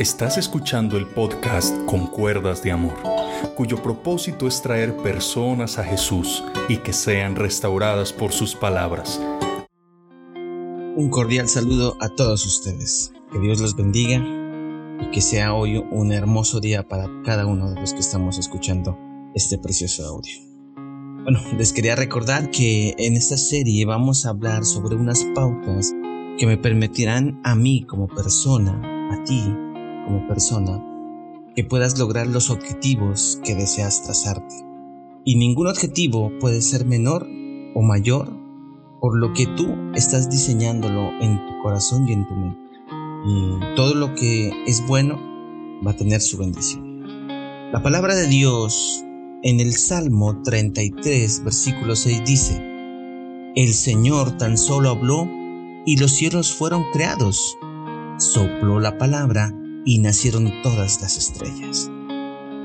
Estás escuchando el podcast Con Cuerdas de Amor, cuyo propósito es traer personas a Jesús y que sean restauradas por sus palabras. Un cordial saludo a todos ustedes. Que Dios los bendiga y que sea hoy un hermoso día para cada uno de los que estamos escuchando este precioso audio. Bueno, les quería recordar que en esta serie vamos a hablar sobre unas pautas que me permitirán a mí como persona, a ti, como persona que puedas lograr los objetivos que deseas trazarte. Y ningún objetivo puede ser menor o mayor por lo que tú estás diseñándolo en tu corazón y en tu mente. Todo lo que es bueno va a tener su bendición. La palabra de Dios en el Salmo 33, versículo 6 dice, El Señor tan solo habló y los cielos fueron creados. Sopló la palabra y nacieron todas las estrellas.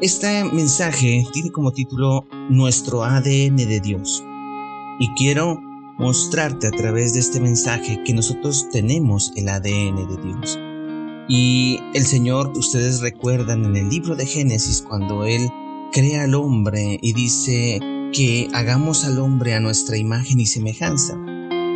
Este mensaje tiene como título Nuestro ADN de Dios. Y quiero mostrarte a través de este mensaje que nosotros tenemos el ADN de Dios. Y el Señor, ustedes recuerdan en el libro de Génesis cuando Él crea al hombre y dice que hagamos al hombre a nuestra imagen y semejanza.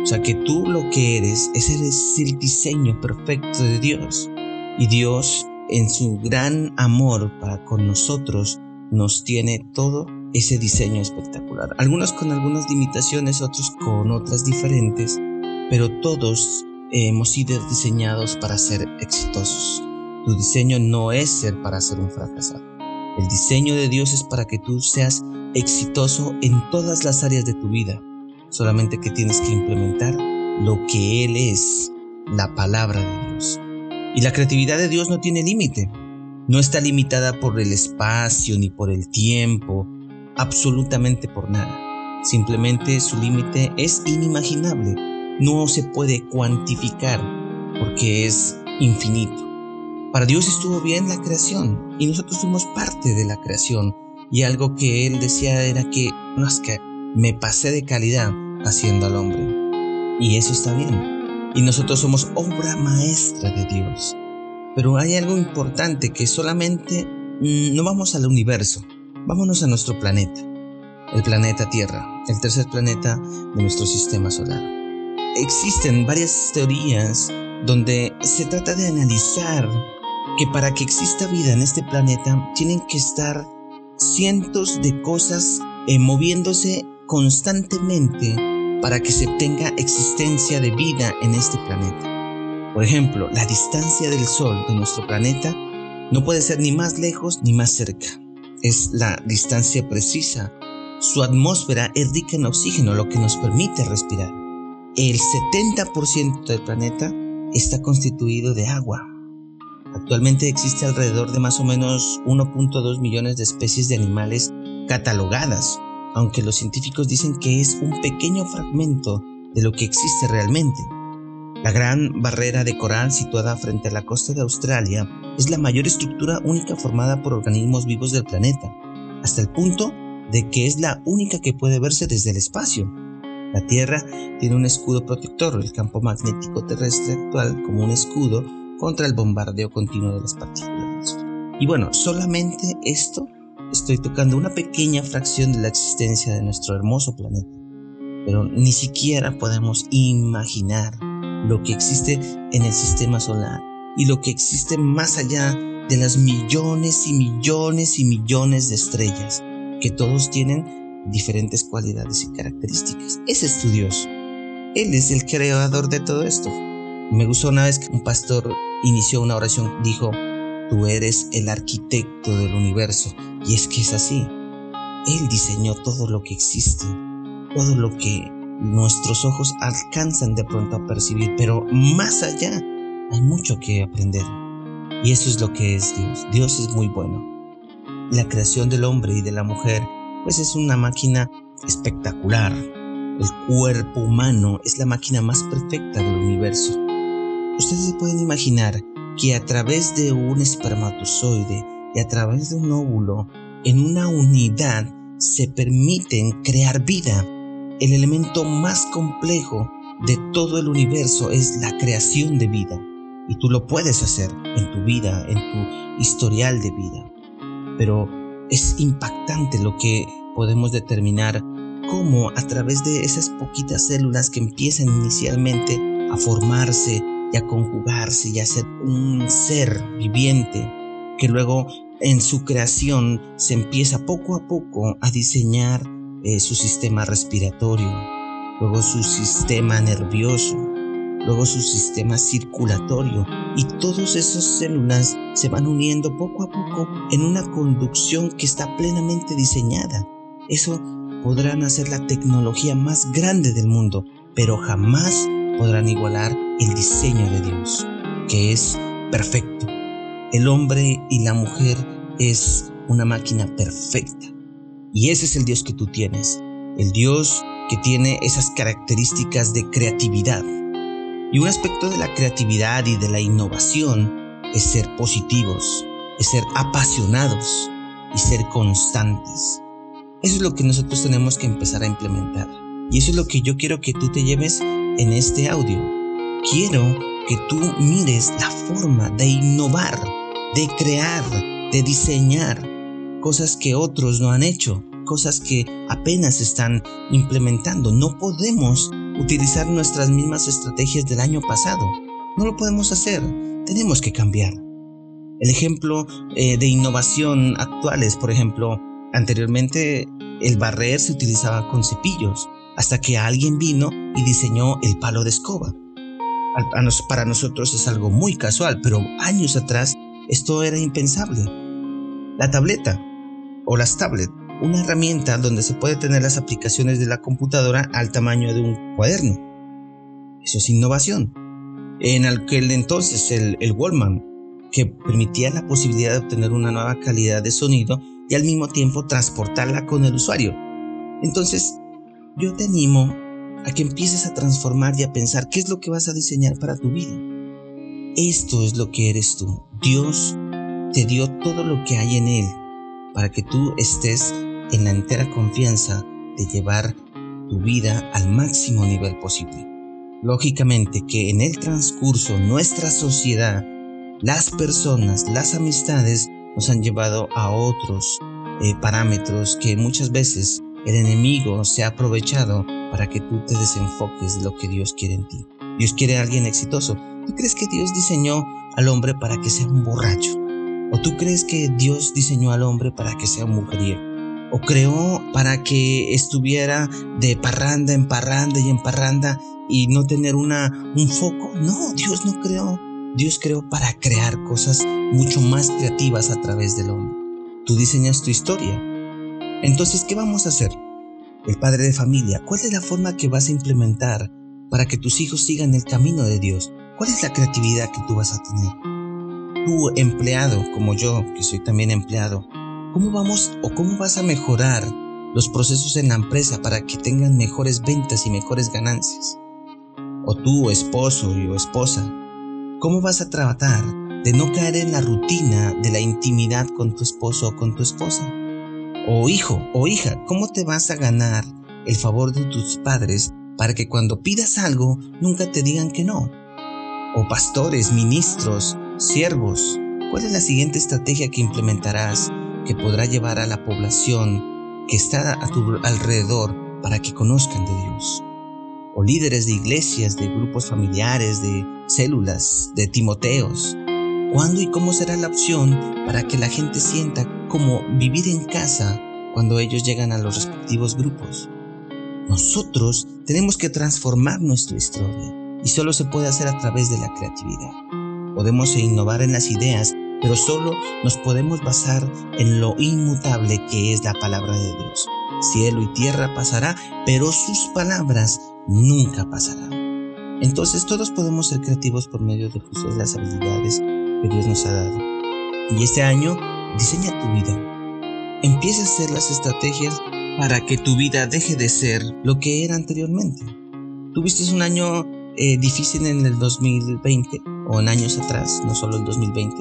O sea que tú lo que eres, eres el diseño perfecto de Dios. Y Dios, en su gran amor para con nosotros, nos tiene todo ese diseño espectacular. Algunos con algunas limitaciones, otros con otras diferentes, pero todos hemos sido diseñados para ser exitosos. Tu diseño no es ser para ser un fracasado. El diseño de Dios es para que tú seas exitoso en todas las áreas de tu vida. Solamente que tienes que implementar lo que Él es, la palabra de Dios. Y la creatividad de Dios no tiene límite. No está limitada por el espacio ni por el tiempo, absolutamente por nada. Simplemente su límite es inimaginable. No se puede cuantificar porque es infinito. Para Dios estuvo bien la creación y nosotros fuimos parte de la creación. Y algo que Él decía era que no es que me pasé de calidad haciendo al hombre. Y eso está bien y nosotros somos obra maestra de Dios. Pero hay algo importante que solamente mm, no vamos al universo, vámonos a nuestro planeta, el planeta Tierra, el tercer planeta de nuestro sistema solar. Existen varias teorías donde se trata de analizar que para que exista vida en este planeta tienen que estar cientos de cosas eh, moviéndose constantemente para que se tenga existencia de vida en este planeta. Por ejemplo, la distancia del Sol de nuestro planeta no puede ser ni más lejos ni más cerca. Es la distancia precisa. Su atmósfera es rica en oxígeno, lo que nos permite respirar. El 70% del planeta está constituido de agua. Actualmente existe alrededor de más o menos 1.2 millones de especies de animales catalogadas aunque los científicos dicen que es un pequeño fragmento de lo que existe realmente. La gran barrera de coral situada frente a la costa de Australia es la mayor estructura única formada por organismos vivos del planeta, hasta el punto de que es la única que puede verse desde el espacio. La Tierra tiene un escudo protector, el campo magnético terrestre actual como un escudo contra el bombardeo continuo de las partículas. Y bueno, solamente esto estoy tocando una pequeña fracción de la existencia de nuestro hermoso planeta, pero ni siquiera podemos imaginar lo que existe en el sistema solar y lo que existe más allá de las millones y millones y millones de estrellas, que todos tienen diferentes cualidades y características. Es tu Dios. Él es el creador de todo esto. Me gustó una vez que un pastor inició una oración, dijo, Tú eres el arquitecto del universo. Y es que es así. Él diseñó todo lo que existe, todo lo que nuestros ojos alcanzan de pronto a percibir, pero más allá hay mucho que aprender. Y eso es lo que es Dios. Dios es muy bueno. La creación del hombre y de la mujer, pues es una máquina espectacular. El cuerpo humano es la máquina más perfecta del universo. Ustedes pueden imaginar que a través de un espermatozoide y a través de un óvulo, en una unidad, se permiten crear vida. El elemento más complejo de todo el universo es la creación de vida. y tú lo puedes hacer en tu vida, en tu historial de vida. Pero es impactante lo que podemos determinar cómo a través de esas poquitas células que empiezan inicialmente a formarse y a conjugarse y a ser un ser viviente, que luego en su creación se empieza poco a poco a diseñar eh, su sistema respiratorio, luego su sistema nervioso, luego su sistema circulatorio y todas esas células se van uniendo poco a poco en una conducción que está plenamente diseñada. Eso podrán hacer la tecnología más grande del mundo, pero jamás podrán igualar el diseño de Dios, que es perfecto. El hombre y la mujer es una máquina perfecta. Y ese es el Dios que tú tienes, el Dios que tiene esas características de creatividad. Y un aspecto de la creatividad y de la innovación es ser positivos, es ser apasionados y ser constantes. Eso es lo que nosotros tenemos que empezar a implementar. Y eso es lo que yo quiero que tú te lleves en este audio. Quiero que tú mires la forma de innovar, de crear, de diseñar cosas que otros no han hecho, cosas que apenas están implementando. No podemos utilizar nuestras mismas estrategias del año pasado. No lo podemos hacer. Tenemos que cambiar. El ejemplo eh, de innovación actuales, por ejemplo, anteriormente el barrer se utilizaba con cepillos, hasta que alguien vino y diseñó el palo de escoba. Para nosotros es algo muy casual, pero años atrás esto era impensable. La tableta o las tablets una herramienta donde se puede tener las aplicaciones de la computadora al tamaño de un cuaderno. Eso es innovación. En aquel entonces el, el que permitía la posibilidad de obtener una nueva calidad de sonido y al mismo tiempo transportarla con el usuario. Entonces, yo te animo a que empieces a transformar y a pensar qué es lo que vas a diseñar para tu vida. Esto es lo que eres tú. Dios te dio todo lo que hay en Él para que tú estés en la entera confianza de llevar tu vida al máximo nivel posible. Lógicamente que en el transcurso nuestra sociedad, las personas, las amistades nos han llevado a otros eh, parámetros que muchas veces el enemigo se ha aprovechado para que tú te desenfoques de lo que Dios quiere en ti. Dios quiere a alguien exitoso. ¿Tú crees que Dios diseñó al hombre para que sea un borracho? ¿O tú crees que Dios diseñó al hombre para que sea un mujeriego? ¿O creó para que estuviera de parranda en parranda y en parranda y no tener una, un foco? No, Dios no creó. Dios creó para crear cosas mucho más creativas a través del hombre. Tú diseñas tu historia. Entonces, ¿qué vamos a hacer? El padre de familia, ¿cuál es la forma que vas a implementar para que tus hijos sigan el camino de Dios? ¿Cuál es la creatividad que tú vas a tener? tú empleado, como yo, que soy también empleado, ¿cómo vamos o cómo vas a mejorar los procesos en la empresa para que tengan mejores ventas y mejores ganancias? O tú, esposo o esposa, ¿cómo vas a tratar de no caer en la rutina de la intimidad con tu esposo o con tu esposa? O hijo o hija, ¿cómo te vas a ganar el favor de tus padres para que cuando pidas algo nunca te digan que no? O pastores, ministros, Siervos, ¿cuál es la siguiente estrategia que implementarás que podrá llevar a la población que está a tu alrededor para que conozcan de Dios? O líderes de iglesias, de grupos familiares, de células, de Timoteos. ¿Cuándo y cómo será la opción para que la gente sienta como vivir en casa cuando ellos llegan a los respectivos grupos? Nosotros tenemos que transformar nuestra historia y solo se puede hacer a través de la creatividad. Podemos innovar en las ideas, pero solo nos podemos basar en lo inmutable que es la palabra de Dios. Cielo y tierra pasará, pero sus palabras nunca pasarán. Entonces todos podemos ser creativos por medio de las habilidades que Dios nos ha dado. Y este año diseña tu vida. Empieza a hacer las estrategias para que tu vida deje de ser lo que era anteriormente. Tuviste un año eh, difícil en el 2020 o en años atrás, no solo el 2020.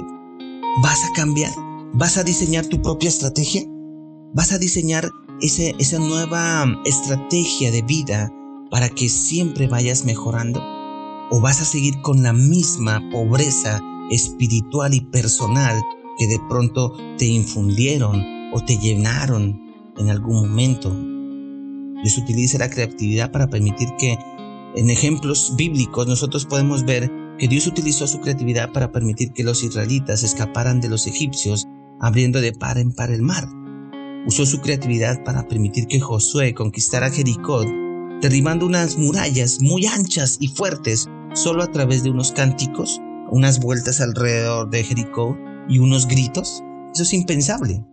¿Vas a cambiar? ¿Vas a diseñar tu propia estrategia? ¿Vas a diseñar ese, esa nueva estrategia de vida para que siempre vayas mejorando? ¿O vas a seguir con la misma pobreza espiritual y personal que de pronto te infundieron o te llenaron en algún momento? Dios utiliza la creatividad para permitir que en ejemplos bíblicos nosotros podemos ver que Dios utilizó su creatividad para permitir que los israelitas escaparan de los egipcios abriendo de par en par el mar. Usó su creatividad para permitir que Josué conquistara Jericó, derribando unas murallas muy anchas y fuertes solo a través de unos cánticos, unas vueltas alrededor de Jericó y unos gritos. Eso es impensable.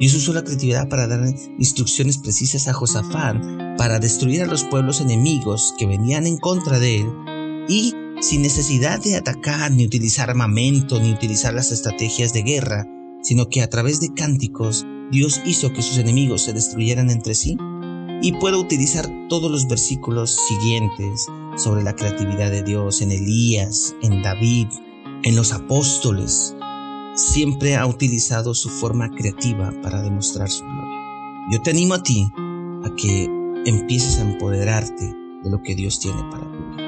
Dios usó la creatividad para dar instrucciones precisas a Josafat para destruir a los pueblos enemigos que venían en contra de él y sin necesidad de atacar ni utilizar armamento ni utilizar las estrategias de guerra, sino que a través de cánticos Dios hizo que sus enemigos se destruyeran entre sí. Y puedo utilizar todos los versículos siguientes sobre la creatividad de Dios en Elías, en David, en los apóstoles. Siempre ha utilizado su forma creativa para demostrar su gloria. Yo te animo a ti a que empieces a empoderarte de lo que Dios tiene para ti.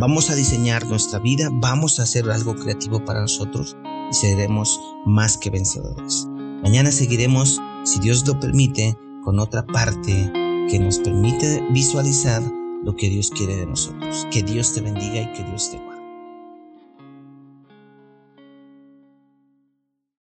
Vamos a diseñar nuestra vida, vamos a hacer algo creativo para nosotros y seremos más que vencedores. Mañana seguiremos, si Dios lo permite, con otra parte que nos permite visualizar lo que Dios quiere de nosotros. Que Dios te bendiga y que Dios te